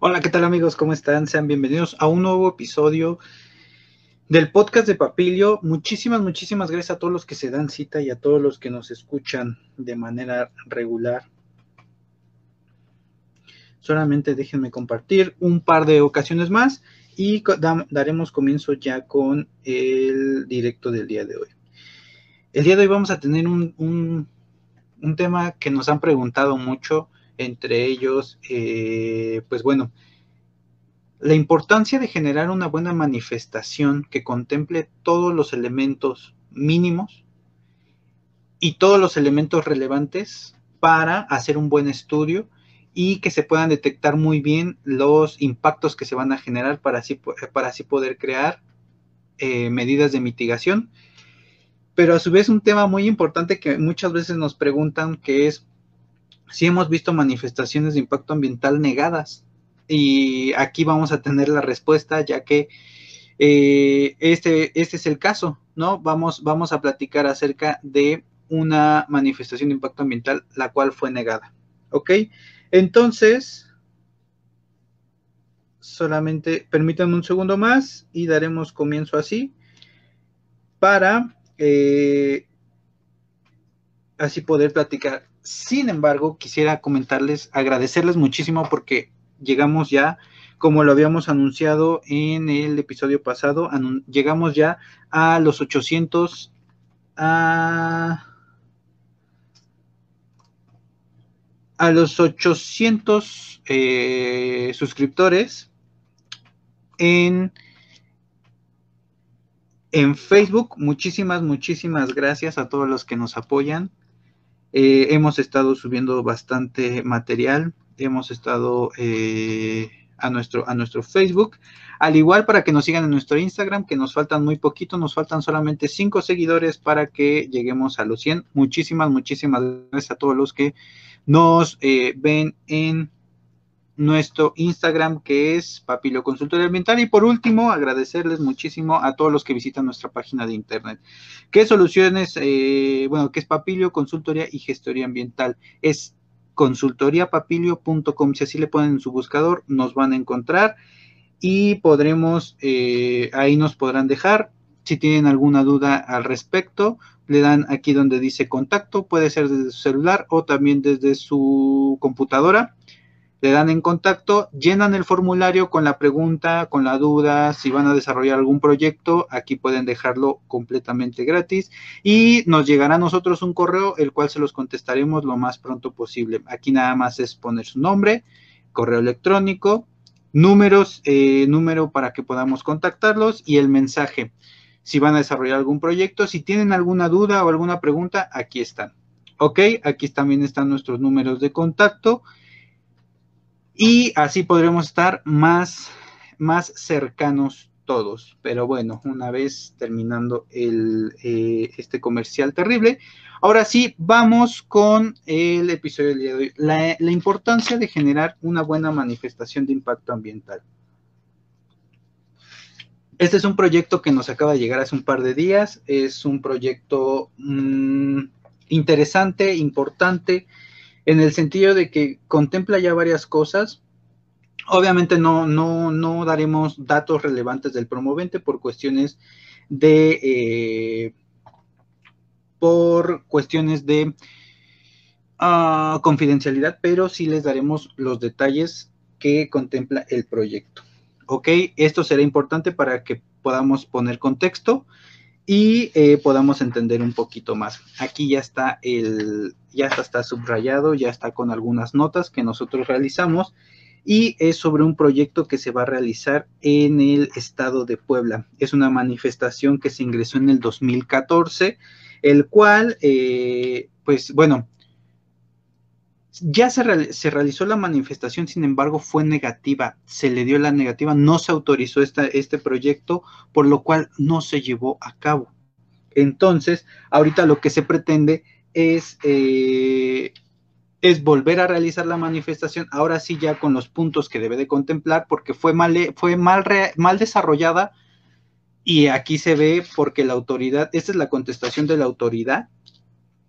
Hola, ¿qué tal amigos? ¿Cómo están? Sean bienvenidos a un nuevo episodio del podcast de Papilio. Muchísimas, muchísimas gracias a todos los que se dan cita y a todos los que nos escuchan de manera regular. Solamente déjenme compartir un par de ocasiones más y daremos comienzo ya con el directo del día de hoy. El día de hoy vamos a tener un, un tema que nos han preguntado mucho entre ellos, eh, pues bueno, la importancia de generar una buena manifestación que contemple todos los elementos mínimos y todos los elementos relevantes para hacer un buen estudio y que se puedan detectar muy bien los impactos que se van a generar para así, para así poder crear eh, medidas de mitigación. Pero a su vez un tema muy importante que muchas veces nos preguntan que es sí hemos visto manifestaciones de impacto ambiental negadas. Y aquí vamos a tener la respuesta, ya que eh, este, este es el caso, ¿no? Vamos, vamos a platicar acerca de una manifestación de impacto ambiental, la cual fue negada. ¿Ok? Entonces, solamente permítanme un segundo más y daremos comienzo así para eh, así poder platicar sin embargo, quisiera comentarles, agradecerles muchísimo porque llegamos ya, como lo habíamos anunciado en el episodio pasado, llegamos ya a los 800, a, los 800 eh, suscriptores en, en Facebook. Muchísimas, muchísimas gracias a todos los que nos apoyan. Eh, hemos estado subiendo bastante material, hemos estado eh, a, nuestro, a nuestro Facebook, al igual para que nos sigan en nuestro Instagram, que nos faltan muy poquito, nos faltan solamente cinco seguidores para que lleguemos a los 100. Muchísimas, muchísimas gracias a todos los que nos eh, ven en nuestro Instagram que es Papilo Consultoría Ambiental. Y por último, agradecerles muchísimo a todos los que visitan nuestra página de internet. ¿Qué soluciones? Eh, bueno, que es Papilio Consultoría y Gestoría Ambiental. Es consultoriapapilio.com. Si así le ponen en su buscador, nos van a encontrar y podremos, eh, ahí nos podrán dejar. Si tienen alguna duda al respecto, le dan aquí donde dice contacto, puede ser desde su celular o también desde su computadora le dan en contacto, llenan el formulario con la pregunta, con la duda, si van a desarrollar algún proyecto, aquí pueden dejarlo completamente gratis y nos llegará a nosotros un correo, el cual se los contestaremos lo más pronto posible. Aquí nada más es poner su nombre, correo electrónico, números, eh, número para que podamos contactarlos y el mensaje. Si van a desarrollar algún proyecto, si tienen alguna duda o alguna pregunta, aquí están. Ok, aquí también están nuestros números de contacto y así podremos estar más, más cercanos todos. Pero bueno, una vez terminando el, eh, este comercial terrible, ahora sí, vamos con el episodio del día de hoy. La, importancia de generar una buena manifestación de impacto ambiental. Este es un proyecto que nos acaba de llegar hace un par de días. Es un proyecto mmm, interesante, importante en el sentido de que contempla ya varias cosas. Obviamente no, no, no daremos datos relevantes del promovente por cuestiones de eh, por cuestiones de uh, confidencialidad, pero sí les daremos los detalles que contempla el proyecto. Ok, esto será importante para que podamos poner contexto y eh, podamos entender un poquito más. Aquí ya está el, ya está, subrayado, ya está con algunas notas que nosotros realizamos y es sobre un proyecto que se va a realizar en el estado de Puebla. Es una manifestación que se ingresó en el 2014, el cual, eh, pues bueno, ya se, realizó la manifestación, sin embargo, fue negativa, se le dio la negativa, no se autorizó este proyecto, por lo cual no se llevó a cabo. Entonces, ahorita lo que se pretende es, eh, es volver a realizar la manifestación, ahora sí ya con los puntos que debe de contemplar, porque fue mal, fue mal, mal desarrollada y aquí se ve porque la autoridad, esta es la contestación de la autoridad,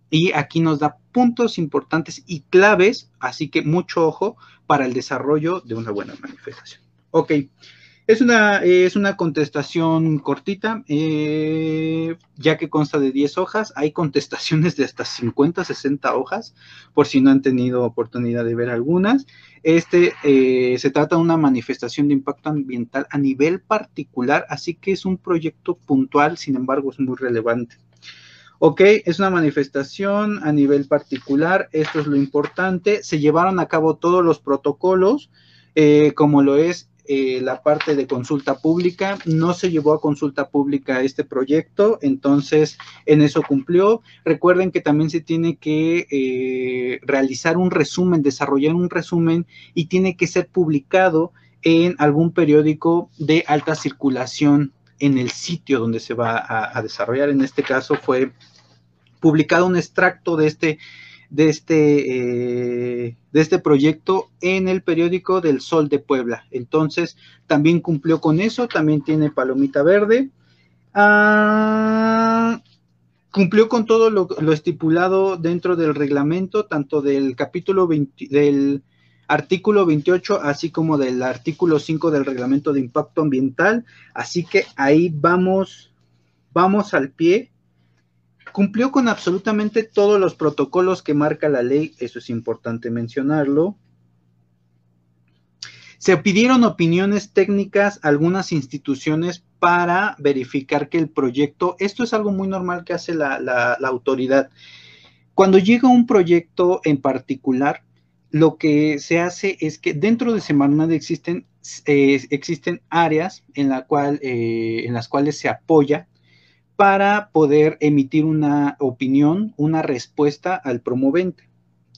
y aquí nos da puntos importantes y claves, así que mucho ojo para el desarrollo de una buena manifestación. Ok, es una, es una contestación cortita, eh, ya que consta de 10 hojas. Hay contestaciones de hasta 50, 60 hojas, por si no han tenido oportunidad de ver algunas. Este eh, se trata de una manifestación de impacto ambiental a nivel particular, así que es un proyecto puntual, sin embargo, es muy relevante. Ok, es una manifestación a nivel particular, esto es lo importante. Se llevaron a cabo todos los protocolos, eh, como lo es eh, la parte de consulta pública. No se llevó a consulta pública este proyecto, entonces en eso cumplió. Recuerden que también se tiene que eh, realizar un resumen, desarrollar un resumen y tiene que ser publicado en algún periódico de alta circulación en el sitio donde se va a, desarrollar. En este caso fue publicado un extracto de este de este, eh, de este proyecto en el periódico del Sol de Puebla. Entonces, también cumplió con eso, también tiene palomita verde. Ah, cumplió con todo lo, estipulado dentro del reglamento, tanto del capítulo 20, del artículo 28, así como del artículo 5 del reglamento de impacto ambiental. Así que ahí vamos, vamos al pie Cumplió con absolutamente todos los protocolos que marca la ley, eso es importante mencionarlo. Se pidieron opiniones técnicas a algunas instituciones para verificar que el proyecto, esto es algo muy normal que hace la, autoridad. Cuando llega un proyecto en particular, lo que se hace es que dentro de Semarnat existen, eh, existen áreas en, la cual, eh, en las cuales se apoya para poder emitir una opinión, una respuesta al promovente.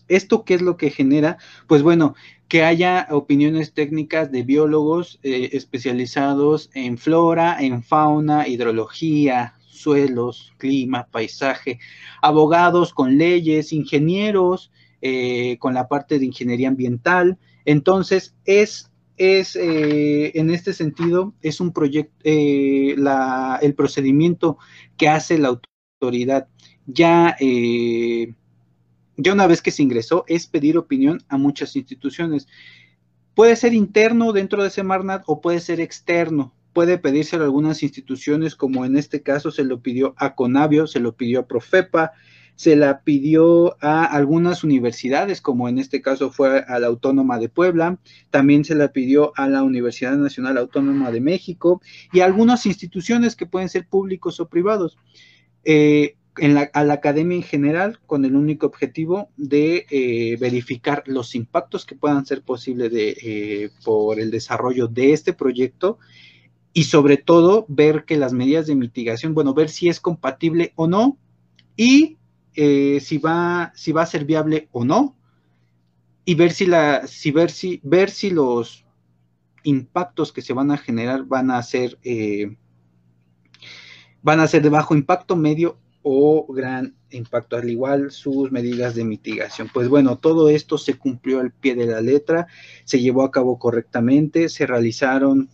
¿Esto qué es lo que genera? Pues bueno, que haya opiniones técnicas de biólogos eh, especializados en flora, en fauna, hidrología, suelos, clima, paisaje, abogados con leyes, ingenieros eh, con la parte de ingeniería ambiental. Entonces, es es, eh, en este sentido, es un proyecto, eh, el procedimiento que hace la autoridad ya, ya una vez que se ingresó, es pedir opinión a muchas instituciones. Puede ser interno dentro de Semarnat o puede ser externo. Puede pedírselo a algunas instituciones, como en este caso se lo pidió a Conavio, se lo pidió a Profepa, se la pidió a algunas universidades, como en este caso fue a la Autónoma de Puebla, también se la pidió a la Universidad Nacional Autónoma de México y a algunas instituciones que pueden ser públicos o privados. Eh, a la academia en general con el único objetivo de eh, verificar los impactos que puedan ser posibles eh, por el desarrollo de este proyecto y sobre todo ver que las medidas de mitigación, bueno, ver si es compatible o no y eh, si, va, si va a ser viable o no, y ver si, la, si, ver, si, ver si los impactos que se van a generar van a ser, eh, van a ser de bajo impacto, medio o gran impacto, al igual sus medidas de mitigación. Pues bueno, todo esto se cumplió al pie de la letra, se llevó a cabo correctamente, se realizaron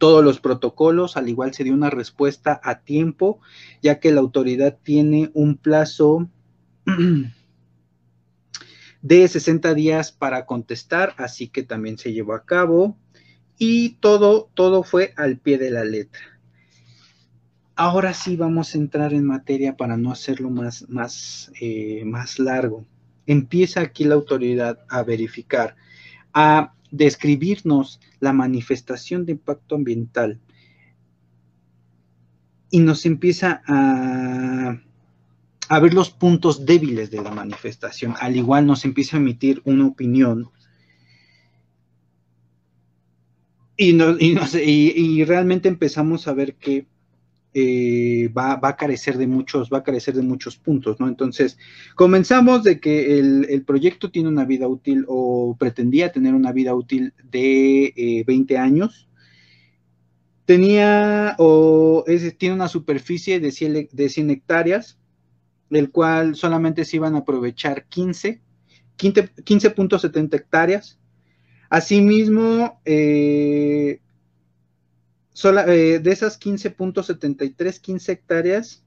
todos los protocolos, al igual se dio una respuesta a tiempo, ya que la autoridad tiene un plazo de 60 días para contestar, así que también se llevó a cabo y todo, todo fue al pie de la letra. Ahora sí vamos a entrar en materia para no hacerlo más, más, eh, más largo. Empieza aquí la autoridad a verificar, a describirnos la manifestación de impacto ambiental y nos empieza a, a ver los puntos débiles de la manifestación. Al igual nos empieza a emitir una opinión y, y realmente empezamos a ver que eh, va, a carecer de muchos, va a carecer de muchos puntos, ¿no? Entonces, comenzamos de que el, proyecto tiene una vida útil o pretendía tener una vida útil de 20 eh, años. Tenía o tiene una superficie de 100, de 100 hectáreas, del cual solamente se iban a aprovechar 15, 15.70 hectáreas. Asimismo, eh, eh, de esas 15.73, 15 hectáreas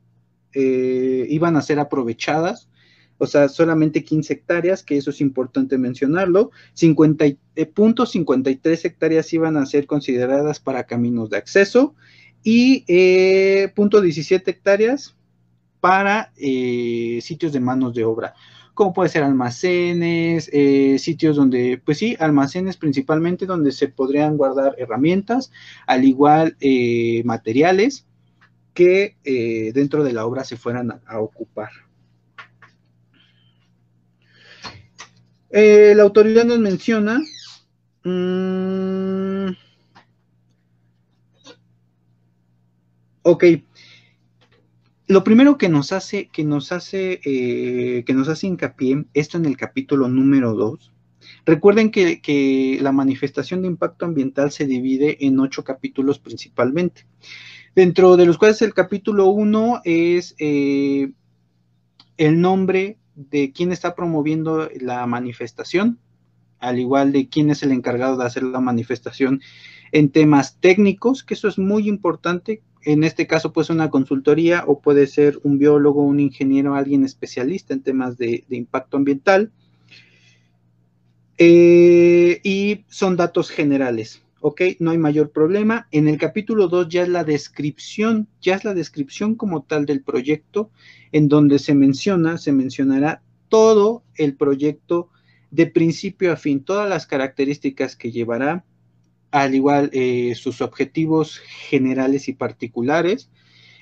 eh, iban a ser aprovechadas. O sea, solamente 15 hectáreas, que eso es importante mencionarlo. 50.53 eh, hectáreas iban a ser consideradas para caminos de acceso. Y eh, 17 hectáreas para eh, sitios de manos de obra, como puede ser almacenes, eh, sitios donde, pues sí, almacenes principalmente donde se podrían guardar herramientas, al igual materiales que dentro de la obra se fueran a ocupar. Eh, la autoridad nos menciona. Mm, ok. Lo primero que nos hace, que nos hace, eh, que nos hace hincapié, esto en el capítulo número 2. Recuerden que, la manifestación de impacto ambiental se divide en ocho capítulos principalmente, dentro de los cuales el capítulo 1 es eh, el nombre de quién está promoviendo la manifestación, al igual de quién es el encargado de hacer la manifestación en temas técnicos, que eso es muy importante. En este caso, pues una consultoría o puede ser un biólogo, un ingeniero, alguien especialista en temas de, impacto ambiental. Eh, y son datos generales. ¿ok? No hay mayor problema. En el capítulo 2 ya es la descripción, ya es la descripción como tal del proyecto, en donde se menciona, se mencionará todo el proyecto de principio a fin, todas las características que llevará, al igual eh, sus objetivos generales y particulares,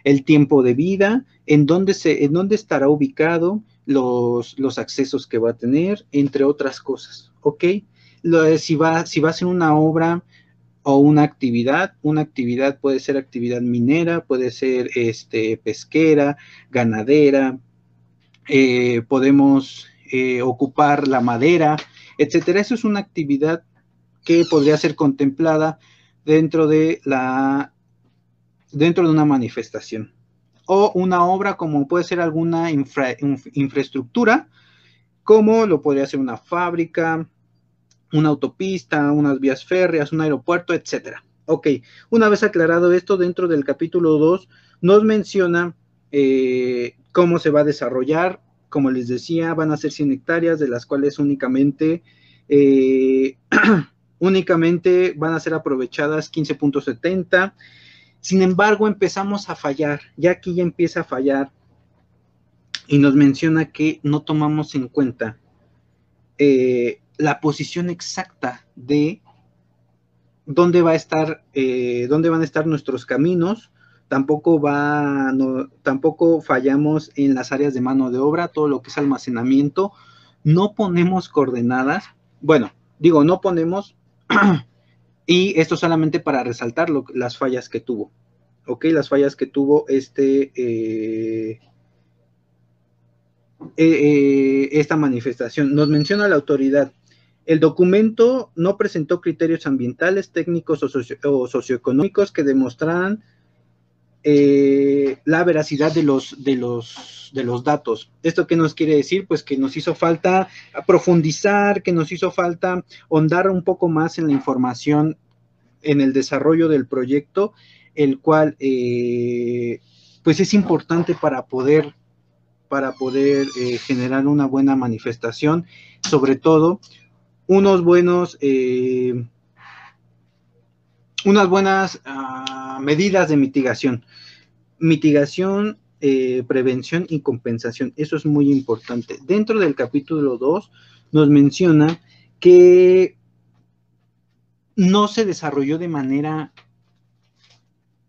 el tiempo de vida, en dónde, se, en dónde estará ubicado, los, los accesos que va a tener, entre otras cosas, ¿ok? si, va, si va a ser una obra o una actividad. Una actividad puede ser actividad minera, puede ser este, pesquera, ganadera, eh, podemos eh, ocupar la madera, etcétera. Eso es una actividad que podría ser contemplada dentro de la dentro de una manifestación o una obra como puede ser alguna infraestructura como lo podría ser una fábrica, una autopista, unas vías férreas, un aeropuerto, etcétera. Ok, una vez aclarado esto, dentro del capítulo 2 nos menciona eh, cómo se va a desarrollar. Como les decía, van a ser 100 hectáreas, de las cuales únicamente, eh, únicamente van a ser aprovechadas 15.70. Sin embargo, empezamos a fallar. Ya aquí ya empieza a fallar y nos menciona que no tomamos en cuenta eh, la posición exacta de dónde va a estar, eh, dónde van a estar nuestros caminos. Tampoco va, tampoco fallamos en las áreas de mano de obra, todo lo que es almacenamiento. No ponemos coordenadas. Bueno, digo, no ponemos. Y esto solamente para resaltar las fallas que tuvo. Ok, las fallas que tuvo este. Eh, eh, esta manifestación. Nos menciona la autoridad el documento no presentó criterios ambientales, técnicos o, socioeconómicos que demostraran eh, la veracidad de los, de, los, de los datos. ¿Esto qué nos quiere decir? Pues que nos hizo falta profundizar, que nos hizo falta ahondar un poco más en la información en el desarrollo del proyecto, el cual eh, pues es importante para poder para poder eh, generar una buena manifestación, sobre todo unos buenos, unas buenas ah, medidas de mitigación. Mitigación, eh, prevención y compensación. Eso es muy importante. Dentro del capítulo 2 nos menciona que no se desarrolló de manera,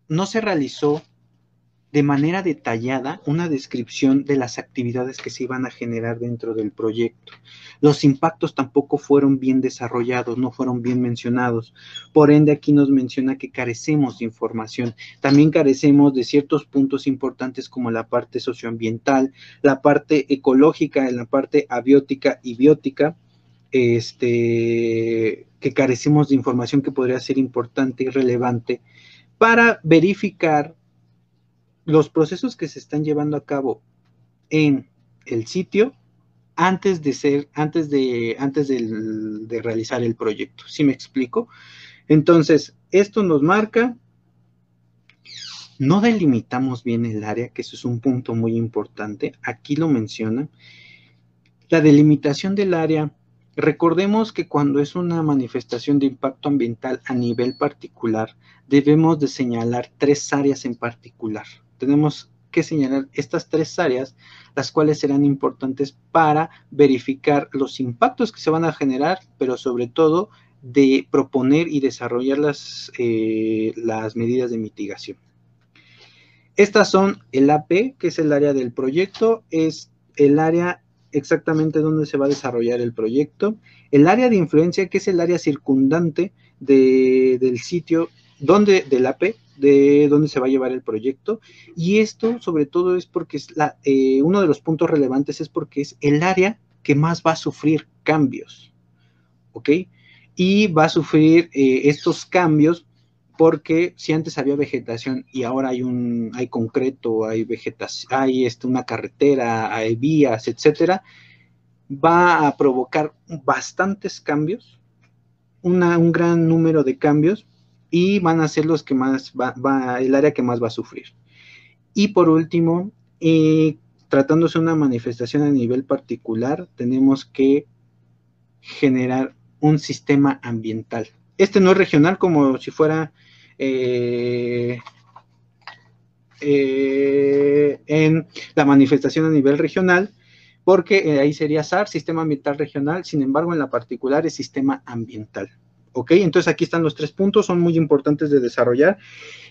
no se realizó de manera detallada una descripción de las actividades que se iban a generar dentro del proyecto. Los impactos tampoco fueron bien desarrollados, no fueron bien mencionados. Por ende, aquí nos menciona que carecemos de información. También carecemos de ciertos puntos importantes como la parte socioambiental, la parte ecológica, la parte abiótica y biótica, este, que carecemos de información que podría ser importante y relevante para verificar los procesos que se están llevando a cabo en el sitio antes de ser, antes de, antes de, realizar el proyecto. ¿Sí me explico? Entonces, esto nos marca, no delimitamos bien el área, que eso es un punto muy importante. Aquí lo menciona. La delimitación del área. Recordemos que cuando es una manifestación de impacto ambiental a nivel particular, debemos de señalar tres áreas en particular. Tenemos que señalar estas tres áreas, las cuales serán importantes para verificar los impactos que se van a generar, pero sobre todo de proponer y desarrollar las, eh, las medidas de mitigación. Estas son el AP, que es el área del proyecto, es el área exactamente donde se va a desarrollar el proyecto, el área de influencia, que es el área circundante del sitio donde, del AP, de dónde se va a llevar el proyecto. Y esto sobre todo es porque es la, eh, uno de los puntos relevantes es porque es el área que más va a sufrir cambios. ¿Ok? Y va a sufrir eh, estos cambios porque si antes había vegetación y ahora hay un hay concreto, hay vegetación, hay este, una carretera, hay vías, etcétera, va a provocar bastantes cambios, un gran número de cambios y van a ser los que más va, el área que más va a sufrir. Y por último, eh, tratándose de una manifestación a nivel particular, tenemos que generar un sistema ambiental. Este no es regional como si fuera eh, eh, en la manifestación a nivel regional, porque ahí sería SAR, Sistema Ambiental Regional, sin embargo en la particular es Sistema Ambiental. ¿Ok? Entonces aquí están los tres puntos, son muy importantes de desarrollar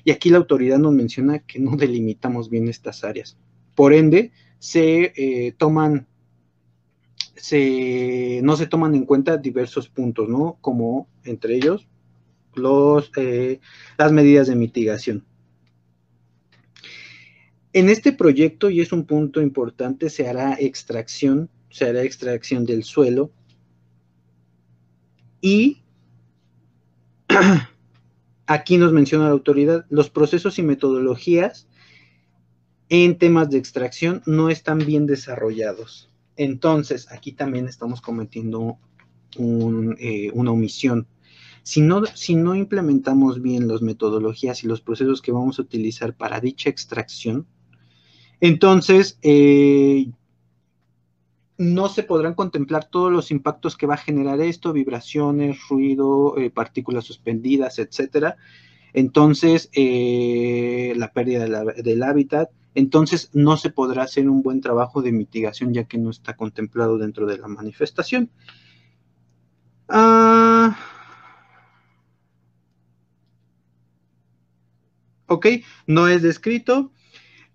y aquí la autoridad nos menciona que no delimitamos bien estas áreas. Por ende, se eh, toman, se, no se toman en cuenta diversos puntos, ¿no? Como entre ellos los, eh, las medidas de mitigación. En este proyecto, y es un punto importante, se hará extracción, se hará extracción del suelo y aquí nos menciona la autoridad, los procesos y metodologías en temas de extracción no están bien desarrollados. Entonces, aquí también estamos cometiendo eh, una omisión. Si no, implementamos bien las metodologías y los procesos que vamos a utilizar para dicha extracción, entonces eh, no se podrán contemplar todos los impactos que va a generar esto, vibraciones, ruido, eh, partículas suspendidas, etcétera. Entonces, eh, la pérdida del hábitat. Entonces, no se podrá hacer un buen trabajo de mitigación ya que no está contemplado dentro de la manifestación. Ah, ok, no es descrito.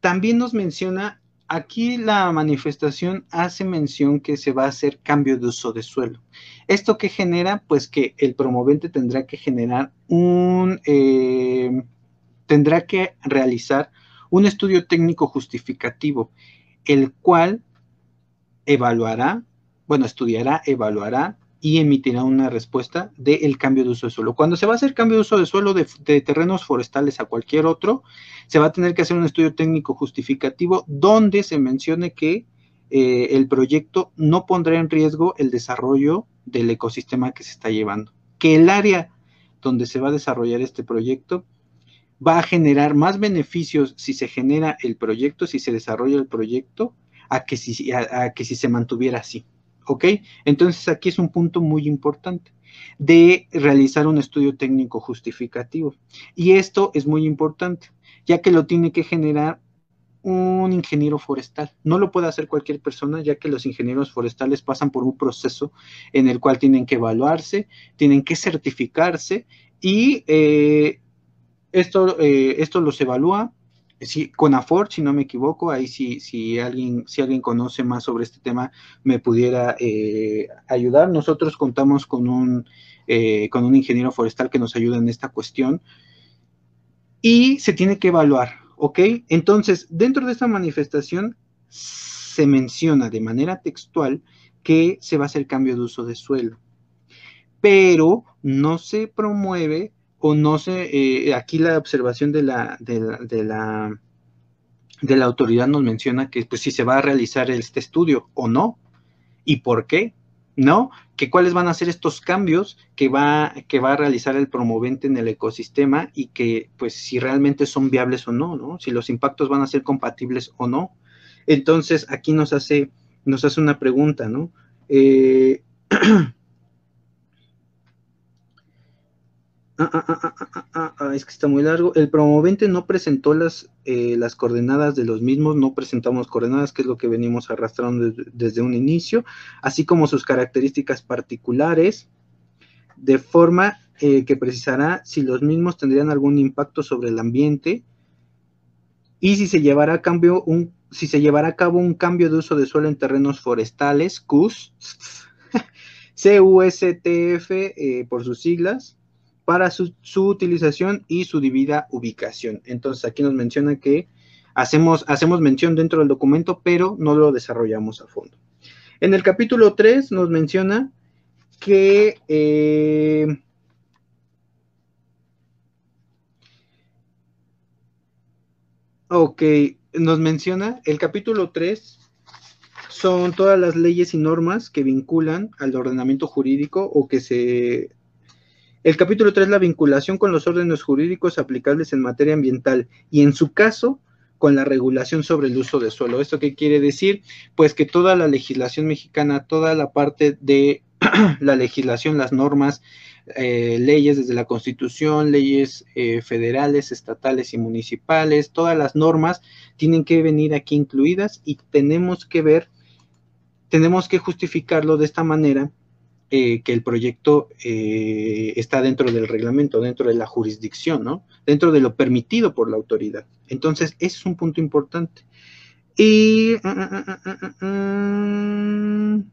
También nos menciona Aquí la manifestación hace mención que se va a hacer cambio de uso de suelo. ¿Esto que genera? Pues que el promovente tendrá que generar un, eh, tendrá que realizar un estudio técnico justificativo, el cual evaluará, bueno, estudiará, evaluará y emitirá una respuesta del cambio de uso de suelo. Cuando se va a hacer cambio de uso de suelo de, terrenos forestales a cualquier otro, se va a tener que hacer un estudio técnico justificativo donde se mencione que eh, el proyecto no pondrá en riesgo el desarrollo del ecosistema que se está llevando, que el área donde se va a desarrollar este proyecto va a generar más beneficios si se genera el proyecto, si se desarrolla el proyecto, a que si, a que si se mantuviera así. ¿Ok? Entonces aquí es un punto muy importante de realizar un estudio técnico justificativo. Y esto es muy importante, ya que lo tiene que generar un ingeniero forestal. No lo puede hacer cualquier persona, ya que los ingenieros forestales pasan por un proceso en el cual tienen que evaluarse, tienen que certificarse y eh, esto, eh, esto los evalúa Sí, con Afort, si no me equivoco, ahí si, si, alguien, si alguien conoce más sobre este tema me pudiera eh, ayudar. Nosotros contamos con un, eh, con un ingeniero forestal que nos ayuda en esta cuestión y se tiene que evaluar, ¿ok? Entonces, dentro de esta manifestación se menciona de manera textual que se va a hacer cambio de uso de suelo, pero no se promueve o no sé, eh, aquí la observación de la, de la, de la, de la autoridad nos menciona que pues si se va a realizar este estudio o no, y por qué, ¿no? Que cuáles van a ser estos cambios que va, que va a realizar el promovente en el ecosistema y que pues si realmente son viables o no, ¿no? Si los impactos van a ser compatibles o no. Entonces aquí nos hace nos hace una pregunta, ¿no? Eh, Ah, ah, ah, es que está muy largo. El promovente no presentó las, eh, las coordenadas de los mismos, no presentamos coordenadas, que es lo que venimos arrastrando desde, un inicio, así como sus características particulares, de forma eh, que precisará si los mismos tendrían algún impacto sobre el ambiente y si se llevará a cambio un si se llevará a cabo un cambio de uso de suelo en terrenos forestales, CUS, CUSTF eh, por sus siglas, para su, utilización y su debida ubicación. Entonces aquí nos menciona que hacemos, hacemos mención dentro del documento, pero no lo desarrollamos a fondo. En el capítulo 3 nos menciona que... Eh, ok, nos menciona el capítulo 3 son todas las leyes y normas que vinculan al ordenamiento jurídico o que se el capítulo 3, la vinculación con los órdenes jurídicos aplicables en materia ambiental y en su caso con la regulación sobre el uso de suelo. ¿Esto qué quiere decir? Pues que toda la legislación mexicana, toda la parte de la legislación, las normas, eh, leyes desde la Constitución, leyes eh, federales, estatales y municipales, todas las normas tienen que venir aquí incluidas y tenemos que ver, tenemos que justificarlo de esta manera eh, que el proyecto eh, está dentro del reglamento, dentro de la jurisdicción, ¿no? Dentro de lo permitido por la autoridad. Entonces, ese es un punto importante. Y mm, mm, mm,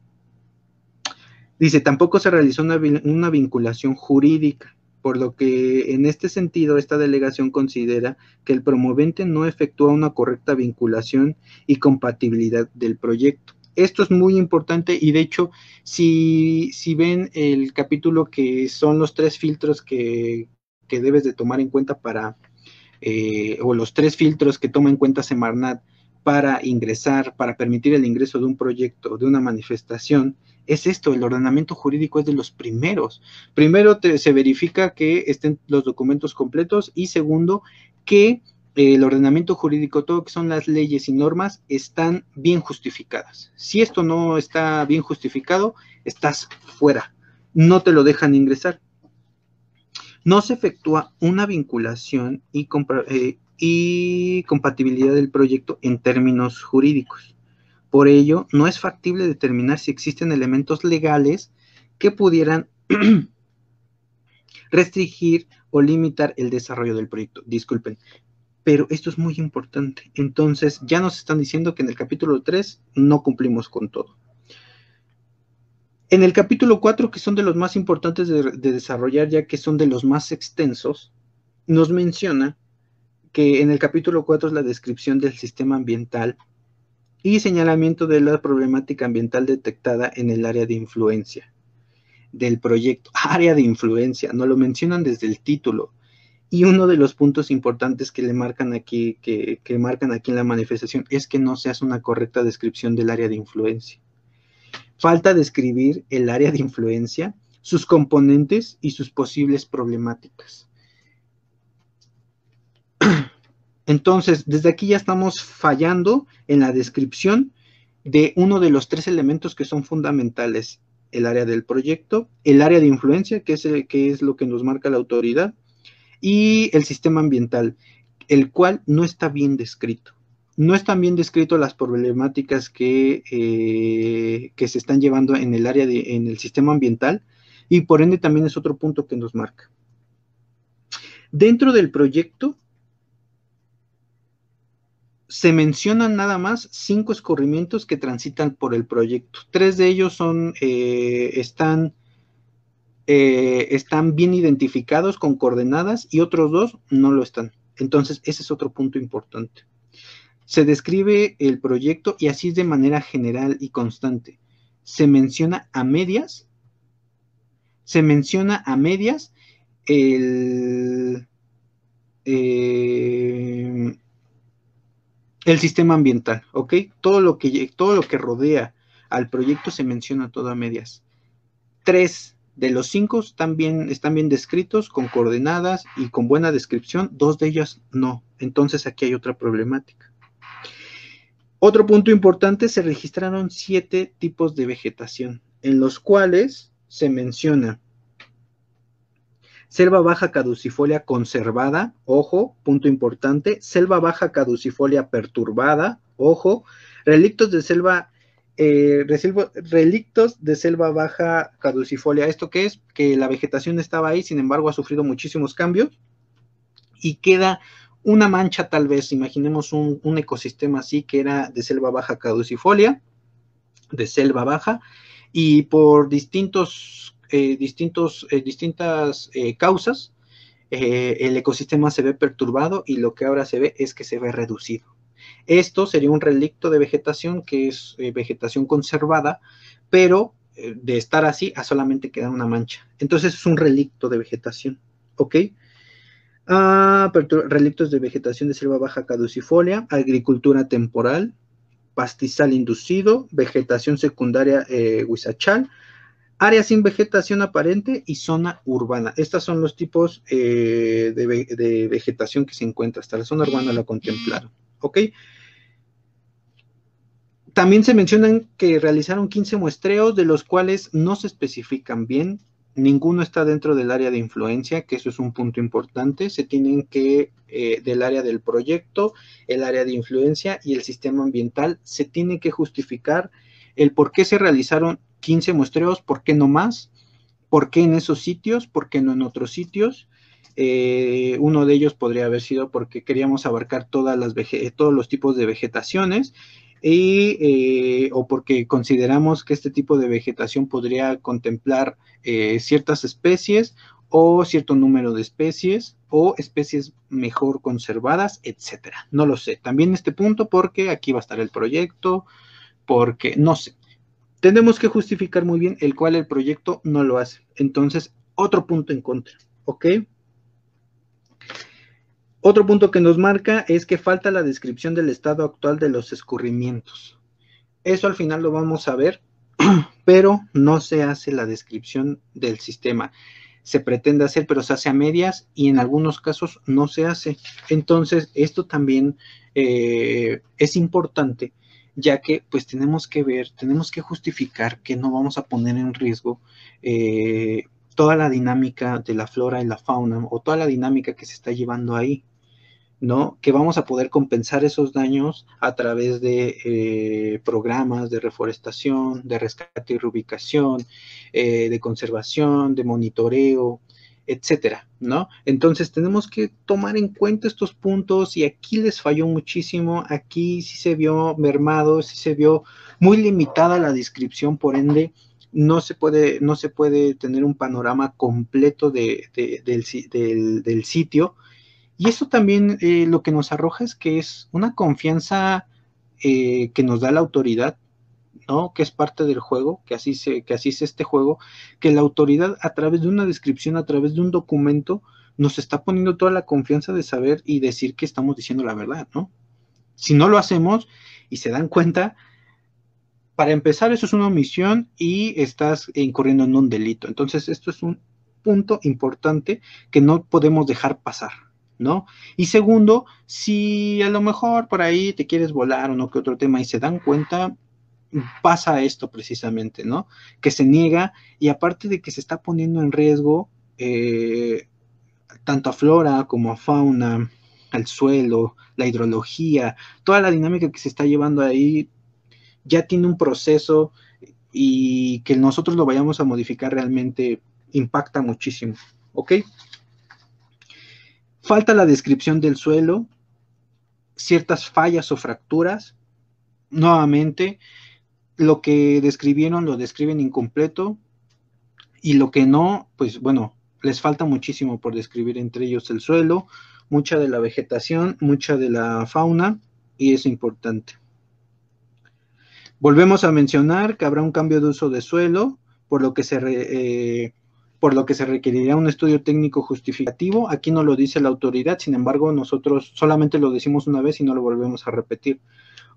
dice, tampoco se realizó una, una vinculación jurídica por lo que en este sentido esta delegación considera que el promovente no efectúa una correcta vinculación y compatibilidad del proyecto. Esto es muy importante y de hecho, si, si ven el capítulo que son los tres filtros que, debes de tomar en cuenta para, eh, o los tres filtros que toma en cuenta Semarnat para ingresar, para permitir el ingreso de un proyecto, de una manifestación, es esto, el ordenamiento jurídico es de los primeros. Primero se verifica que estén los documentos completos y segundo, que el ordenamiento jurídico, todo lo que son las leyes y normas, están bien justificadas. Si esto no está bien justificado, estás fuera. No te lo dejan ingresar. No se efectúa una vinculación y, eh, y compatibilidad del proyecto en términos jurídicos. Por ello, no es factible determinar si existen elementos legales que pudieran restringir o limitar el desarrollo del proyecto. Disculpen, pero esto es muy importante. Entonces, ya nos están diciendo que en el capítulo 3 no cumplimos con todo. En el capítulo 4, que son de los más importantes de, desarrollar, ya que son de los más extensos, nos menciona que en el capítulo 4 es la descripción del sistema ambiental y señalamiento de la problemática ambiental detectada en el área de influencia del proyecto. Área de influencia, no lo mencionan desde el título y uno de los puntos importantes que le marcan aquí, que, marcan aquí en la manifestación, es que no se hace una correcta descripción del área de influencia. Falta describir el área de influencia, sus componentes y sus posibles problemáticas. Entonces, desde aquí ya estamos fallando en la descripción de uno de los tres elementos que son fundamentales, el área del proyecto, el área de influencia, que es, que es lo que nos marca la autoridad, y el sistema ambiental, el cual no está bien descrito. No están bien descrito las problemáticas que, eh, que se están llevando en el área de, en el sistema ambiental y por ende también es otro punto que nos marca. Dentro del proyecto se mencionan nada más cinco escorrimientos que transitan por el proyecto. Tres de ellos son, eh, están eh, están bien identificados con coordenadas y otros dos no lo están. Entonces, ese es otro punto importante. Se describe el proyecto y así es de manera general y constante. Se menciona a medias, se menciona a medias el, eh, el sistema ambiental, ¿ok? Todo lo, que, todo lo que rodea al proyecto se menciona todo a medias. Tres de los cinco están bien, están bien descritos, con coordenadas y con buena descripción, dos de ellas no. Entonces aquí hay otra problemática. Otro punto importante, se registraron siete tipos de vegetación, en los cuales se menciona selva baja caducifolia conservada, ojo, punto importante, selva baja caducifolia perturbada, ojo, relictos de selva, eh, relictos de selva baja caducifolia. ¿Esto qué es? Que la vegetación estaba ahí, sin embargo ha sufrido muchísimos cambios y queda una mancha tal vez, imaginemos un, ecosistema así que era de selva baja caducifolia, de selva baja, y por distintos eh, distintos, eh, distintas eh, causas, el ecosistema se ve perturbado y lo que ahora se ve es que se ve reducido. Esto sería un relicto de vegetación que es vegetación conservada, pero de estar así a solamente queda una mancha. Entonces es un relicto de vegetación, ¿ok? Ah, relictos de vegetación de selva baja caducifolia, agricultura temporal, pastizal inducido, vegetación secundaria huizachal, área sin vegetación aparente y zona urbana. Estos son los tipos eh, de, vegetación que se encuentra. Hasta la zona urbana la contemplaron. ¿Ok? También se mencionan que realizaron 15 muestreos, de los cuales no se especifican bien. Ninguno está dentro del área de influencia, que eso es un punto importante. Se tienen que, eh, del área del proyecto, el área de influencia y el sistema ambiental, se tiene que justificar el por qué se realizaron 15 muestreos, ¿por qué no más? ¿Por qué en esos sitios? ¿Por qué no en otros sitios? Eh, uno de ellos podría haber sido porque queríamos abarcar todas las todos los tipos de vegetaciones y, eh, o porque consideramos que este tipo de vegetación podría contemplar eh, ciertas especies o cierto número de especies o especies mejor conservadas, etcétera. No lo sé. También este punto porque aquí va a estar el proyecto, porque no sé tenemos que justificar muy bien el cual el proyecto no lo hace. Entonces, otro punto en contra, ¿ok? Otro punto que nos marca es que falta la descripción del estado actual de los escurrimientos. Eso al final lo vamos a ver, pero no se hace la descripción del sistema. Se pretende hacer, pero se hace a medias y en algunos casos no se hace. Entonces, esto también eh, es importante ya que pues tenemos que ver, tenemos que justificar que no vamos a poner en riesgo eh, toda la dinámica de la flora y la fauna o toda la dinámica que se está llevando ahí, ¿no? Que vamos a poder compensar esos daños a través de eh, programas de reforestación, de rescate y reubicación, eh, de conservación, de monitoreo, etcétera, ¿no? Entonces tenemos que tomar en cuenta estos puntos y aquí les falló muchísimo, aquí sí se vio mermado, sí se vio muy limitada la descripción, por ende no se puede, no se puede tener un panorama completo de, del, sitio. Y eso también eh, lo que nos arroja es que es una confianza eh, que nos da la autoridad ¿no? Que es parte del juego, que así, se, que así es este juego, que la autoridad a través de una descripción, a través de un documento, nos está poniendo toda la confianza de saber y decir que estamos diciendo la verdad, ¿no? Si no lo hacemos y se dan cuenta, para empezar, eso es una omisión y estás incurriendo en un delito. Entonces, esto es un punto importante que no podemos dejar pasar, ¿no? Y segundo, si a lo mejor por ahí te quieres volar o no que otro tema y se dan cuenta, pasa esto precisamente, ¿no? Que se niega y aparte de que se está poniendo en riesgo eh, tanto a flora como a fauna, al suelo, la hidrología, toda la dinámica que se está llevando ahí ya tiene un proceso y que nosotros lo vayamos a modificar realmente impacta muchísimo, ¿ok? Falta la descripción del suelo, ciertas fallas o fracturas, nuevamente, lo que describieron lo describen incompleto y lo que no, pues bueno, les falta muchísimo por describir entre ellos el suelo, mucha de la vegetación, mucha de la fauna y es importante. Volvemos a mencionar que habrá un cambio de uso de suelo, por lo que se, eh, por lo que se requerirá un estudio técnico justificativo. Aquí no lo dice la autoridad, sin embargo, nosotros solamente lo decimos una vez y no lo volvemos a repetir.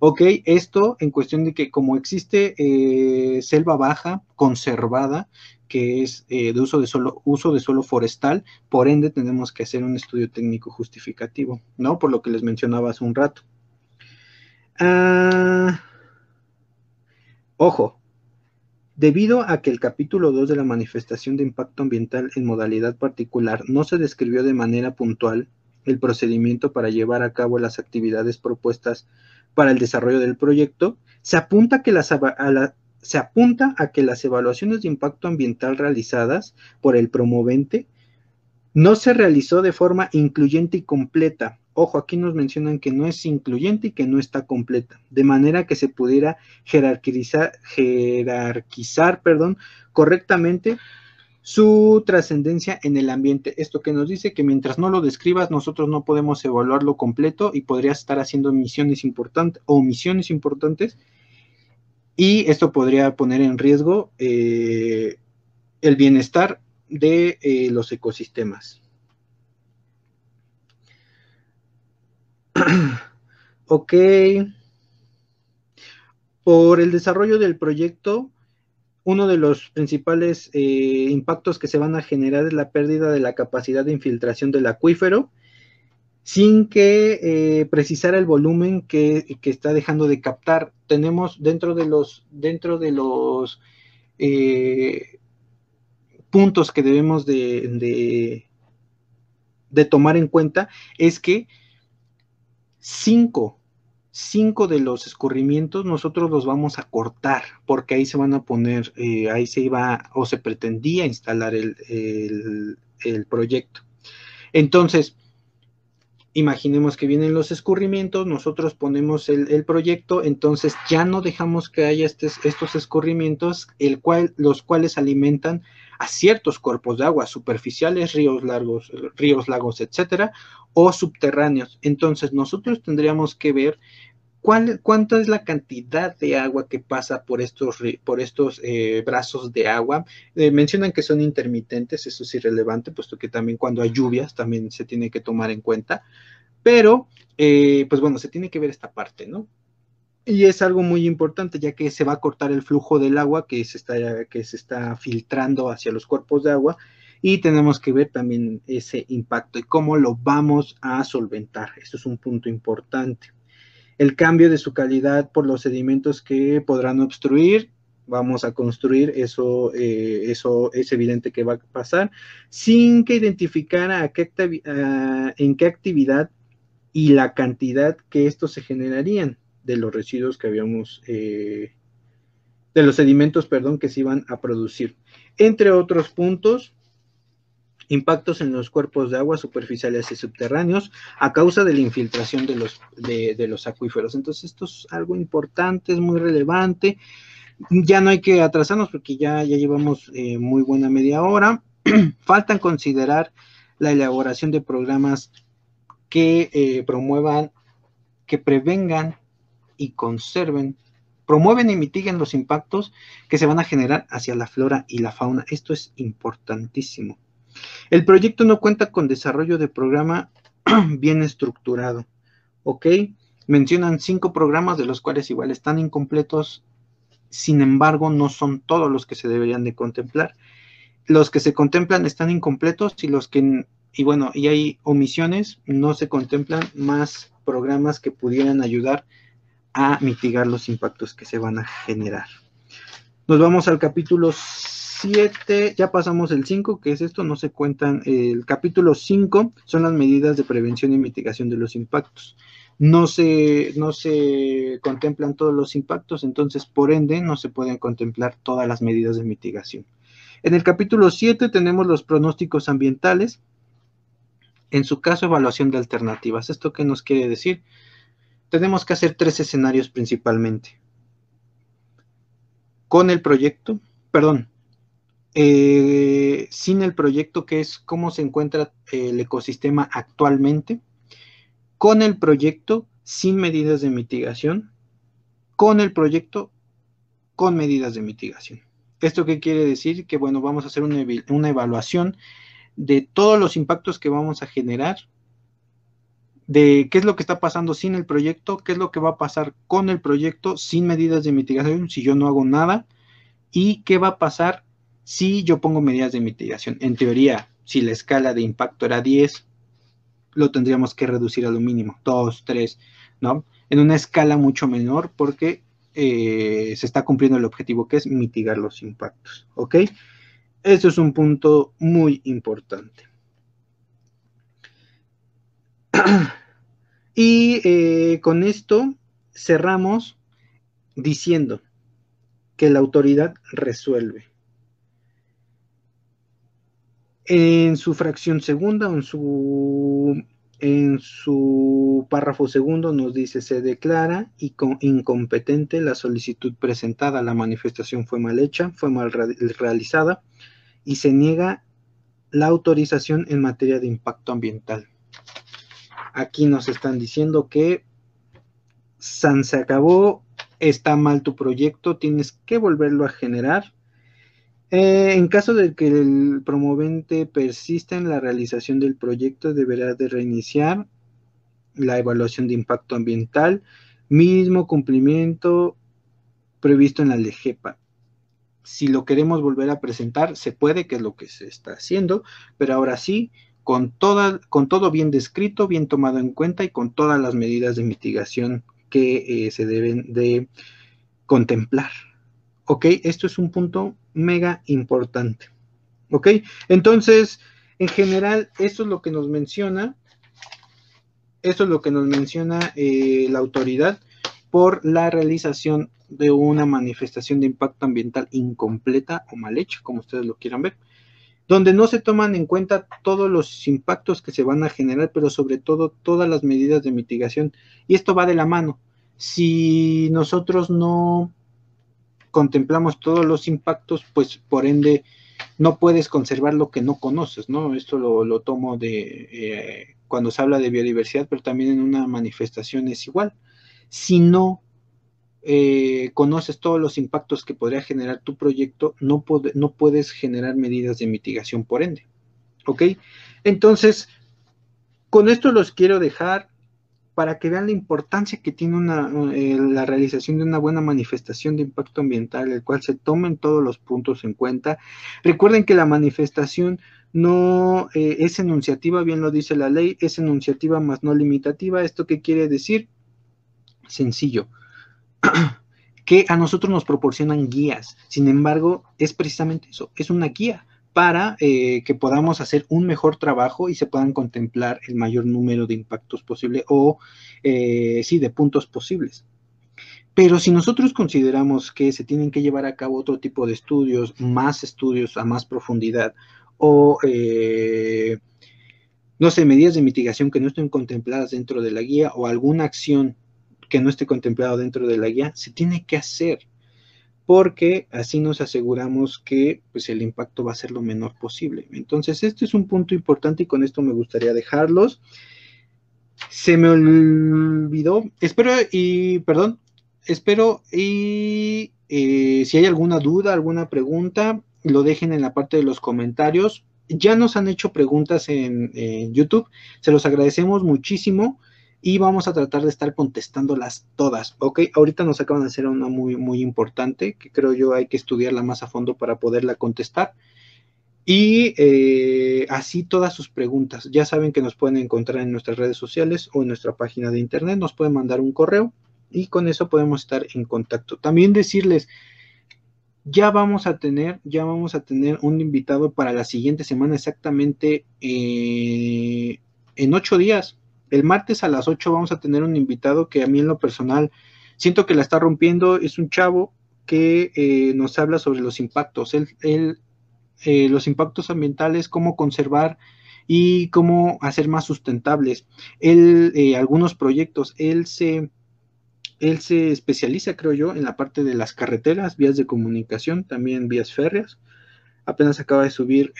Ok, esto en cuestión de que como existe eh, selva baja conservada, que es eh, de uso de, suelo, uso de suelo forestal, por ende tenemos que hacer un estudio técnico justificativo, ¿no? Por lo que les mencionaba hace un rato. Ah, ojo, debido a que el capítulo 2 de la manifestación de impacto ambiental en modalidad particular no se describió de manera puntual el procedimiento para llevar a cabo las actividades propuestas para el desarrollo del proyecto, se apunta, que las, se apunta a que las evaluaciones de impacto ambiental realizadas por el promovente no se realizó de forma incluyente y completa. Ojo, aquí nos mencionan que no es incluyente y que no está completa, de manera que se pudiera jerarquizar, correctamente su trascendencia en el ambiente. Esto que nos dice que mientras no lo describas, nosotros no podemos evaluarlo completo y podrías estar haciendo misiones importantes o misiones importantes. Y esto podría poner en riesgo eh, el bienestar de eh, los ecosistemas. ok. Por el desarrollo del proyecto, uno de los principales eh, impactos que se van a generar es la pérdida de la capacidad de infiltración del acuífero, sin que eh, precisara el volumen que, está dejando de captar. Tenemos dentro de los, los puntos que debemos de, de, tomar en cuenta es que cinco, cinco de los escurrimientos nosotros los vamos a cortar porque ahí se van a poner, eh, ahí se iba o se pretendía instalar el, el proyecto. Entonces, imaginemos que vienen los escurrimientos, nosotros ponemos el, proyecto, entonces ya no dejamos que haya estos escurrimientos, el cual, los cuales alimentan a ciertos cuerpos de agua superficiales, ríos largos, ríos, lagos, etcétera, o subterráneos. Entonces nosotros tendríamos que ver cuál, cuánta es la cantidad de agua que pasa por estos, por estos eh, brazos de agua. Eh, mencionan que son intermitentes, eso es irrelevante, puesto que también cuando hay lluvias también se tiene que tomar en cuenta. Pero, eh, pues bueno, se tiene que ver esta parte, ¿no? Y es algo muy importante, ya que se va a cortar el flujo del agua que se está, que se está filtrando hacia los cuerpos de agua y tenemos que ver también ese impacto y cómo lo vamos a solventar. Esto es un punto importante el cambio de su calidad por los sedimentos que podrán obstruir. Vamos a construir, eso, eh, eso es evidente que va a pasar, sin que identificara en qué actividad y la cantidad que estos se generarían de los residuos que habíamos, eh, de los sedimentos, perdón, que se iban a producir. Entre otros puntos, impactos en los cuerpos de agua superficiales y subterráneos a causa de la infiltración de los, de, los acuíferos. Entonces, esto es algo importante, es muy relevante. Ya no hay que atrasarnos porque ya, ya llevamos eh, muy buena media hora. Faltan considerar la elaboración de programas que eh, promuevan, que prevengan y conserven, promueven y mitiguen los impactos que se van a generar hacia la flora y la fauna. Esto es importantísimo. El proyecto no cuenta con desarrollo de programa bien estructurado. ¿Ok? Mencionan cinco programas de los cuales igual están incompletos. Sin embargo, no son todos los que se deberían de contemplar. Los que se contemplan están incompletos y los que, y bueno, y hay omisiones, no se contemplan más programas que pudieran ayudar a mitigar los impactos que se van a generar. Nos vamos al capítulo 7, ya pasamos el 5, que es esto, no se cuentan. El capítulo 5 son las medidas de prevención y mitigación de los impactos. No se, no se contemplan todos los impactos, entonces por ende no se pueden contemplar todas las medidas de mitigación. En el capítulo 7 tenemos los pronósticos ambientales. En su caso, evaluación de alternativas. ¿Esto qué nos quiere decir? Tenemos que hacer tres escenarios principalmente. Con el proyecto, perdón, eh, sin el proyecto que es cómo se encuentra el ecosistema actualmente, con el proyecto sin medidas de mitigación, con el proyecto con medidas de mitigación. ¿Esto qué quiere decir? Que bueno, vamos a hacer una, una evaluación de todos los impactos que vamos a generar, de qué es lo que está pasando sin el proyecto, qué es lo que va a pasar con el proyecto sin medidas de mitigación si yo no hago nada y qué va a pasar si yo pongo medidas de mitigación, en teoría, si la escala de impacto era 10, lo tendríamos que reducir a lo mínimo, 2, 3, ¿no? en una escala mucho menor porque eh, se está cumpliendo el objetivo que es mitigar los impactos. ¿Ok? Eso es un punto muy importante. y eh, con esto cerramos diciendo que la autoridad resuelve. En su fracción segunda, en su, en su párrafo segundo nos dice, se declara incompetente la solicitud presentada, la manifestación fue mal hecha, fue mal realizada y se niega la autorización en materia de impacto ambiental. Aquí nos están diciendo que San se acabó, está mal tu proyecto, tienes que volverlo a generar. Eh, en caso de que el promovente persista en la realización del proyecto, deberá de reiniciar la evaluación de impacto ambiental, mismo cumplimiento previsto en la LEGEPA. Si lo queremos volver a presentar, se puede, que es lo que se está haciendo, pero ahora sí, con, toda, con todo bien descrito, bien tomado en cuenta y con todas las medidas de mitigación que eh, se deben de contemplar. ¿Ok? Esto es un punto mega importante. ¿Ok? Entonces, en general, esto es lo que nos menciona, esto es lo que nos menciona eh, la autoridad por la realización de una manifestación de impacto ambiental incompleta o mal hecha, como ustedes lo quieran ver donde no se toman en cuenta todos los impactos que se van a generar, pero sobre todo todas las medidas de mitigación. Y esto va de la mano. Si nosotros no contemplamos todos los impactos, pues por ende no puedes conservar lo que no conoces, ¿no? Esto lo, tomo de eh, cuando se habla de biodiversidad, pero también en una manifestación es igual. Si no eh, conoces todos los impactos que podría generar tu proyecto, no, puedes generar medidas de mitigación por ende. ¿Ok? Entonces, con esto los quiero dejar para que vean la importancia que tiene eh, la realización de una buena manifestación de impacto ambiental, el cual se tomen todos los puntos en cuenta. Recuerden que la manifestación no eh, es enunciativa, bien lo dice la ley, es enunciativa más no limitativa. ¿Esto qué quiere decir? Sencillo que a nosotros nos proporcionan guías. Sin embargo, es precisamente eso, es una guía para eh, que podamos hacer un mejor trabajo y se puedan contemplar el mayor número de impactos posible o, eh, sí, de puntos posibles. Pero si nosotros consideramos que se tienen que llevar a cabo otro tipo de estudios, más estudios a más profundidad o, eh, no sé, medidas de mitigación que no estén contempladas dentro de la guía o alguna acción que no esté contemplado dentro de la guía, se tiene que hacer, porque así nos aseguramos que pues, el impacto va a ser lo menor posible. Entonces, este es un punto importante y con esto me gustaría dejarlos. Se me olvidó, espero y, perdón, espero y eh, si hay alguna duda, alguna pregunta, lo dejen en la parte de los comentarios. Ya nos han hecho preguntas en, en YouTube, se los agradecemos muchísimo y vamos a tratar de estar contestándolas todas, ¿ok? Ahorita nos acaban de hacer una muy, muy importante que creo yo hay que estudiarla más a fondo para poderla contestar. Y eh, así todas sus preguntas. Ya saben que nos pueden encontrar en nuestras redes sociales o en nuestra página de internet. Nos pueden mandar un correo y con eso podemos estar en contacto. También decirles, ya vamos a tener, ya vamos a tener un invitado para la siguiente semana, exactamente eh, en ocho días. El martes a las 8 vamos a tener un invitado que a mí en lo personal siento que la está rompiendo. Es un chavo que eh, nos habla sobre los impactos, el, eh, los impactos ambientales, cómo conservar y cómo hacer más sustentables. Él, eh, algunos proyectos, él se, él se especializa, creo yo, en la parte de las carreteras, vías de comunicación, también vías férreas. Apenas acaba de subir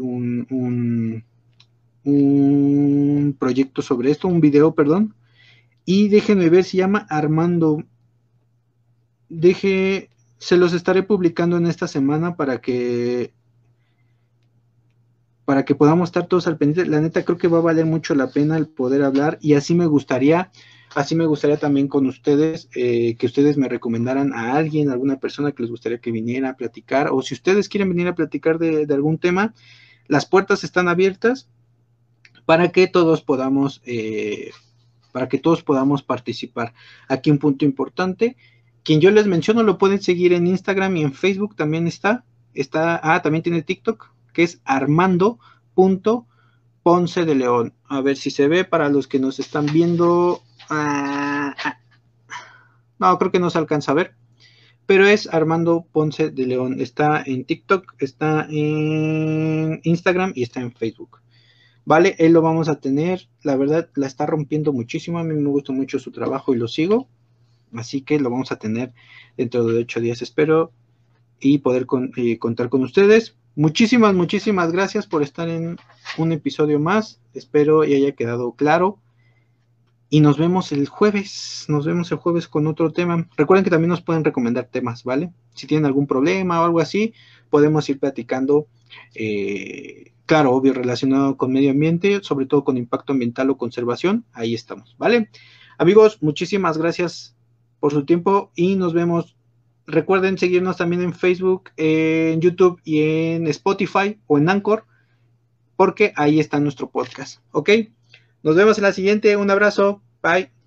un un proyecto sobre esto, un video, perdón. Y déjenme ver, se llama Armando. Deje, se los estaré publicando en esta semana para que para que podamos estar todos al pendiente. La neta creo que va a valer mucho la pena el poder hablar y así me gustaría, así me gustaría también con ustedes eh, que ustedes me recomendaran a alguien, alguna persona que les gustaría que viniera a platicar o si ustedes quieren venir a platicar de algún tema, las puertas están abiertas para que todos podamos eh, para que todos podamos participar. Aquí un punto importante, quien yo les menciono lo pueden seguir en Instagram y en Facebook también está, está, ah, también tiene TikTok, que es armando.ponce de león. A ver si se ve para los que nos están viendo. Ah, ah. no, creo que no se alcanza a ver pero es Armando Ponce de León. Está en TikTok, está en Instagram y está en Facebook. Vale, él lo vamos a tener. La verdad, la está rompiendo muchísimo. A mí me gusta mucho su trabajo y lo sigo. Así que lo vamos a tener dentro de ocho días, espero, y poder eh, contar con ustedes. Muchísimas, muchísimas gracias por estar en un episodio más. Espero y haya quedado claro. Y nos vemos el jueves, nos vemos el jueves con otro tema. Recuerden que también nos pueden recomendar temas, ¿vale? Si tienen algún problema o algo así, podemos ir platicando, eh, claro, obvio, relacionado con medio ambiente, sobre todo con impacto ambiental o conservación. Ahí estamos, ¿vale? Amigos, muchísimas gracias por su tiempo y nos vemos. Recuerden seguirnos también en Facebook, en YouTube y en Spotify o en Anchor, porque ahí está nuestro podcast, ¿ok? Nos vemos en la siguiente. Un abrazo. Bye.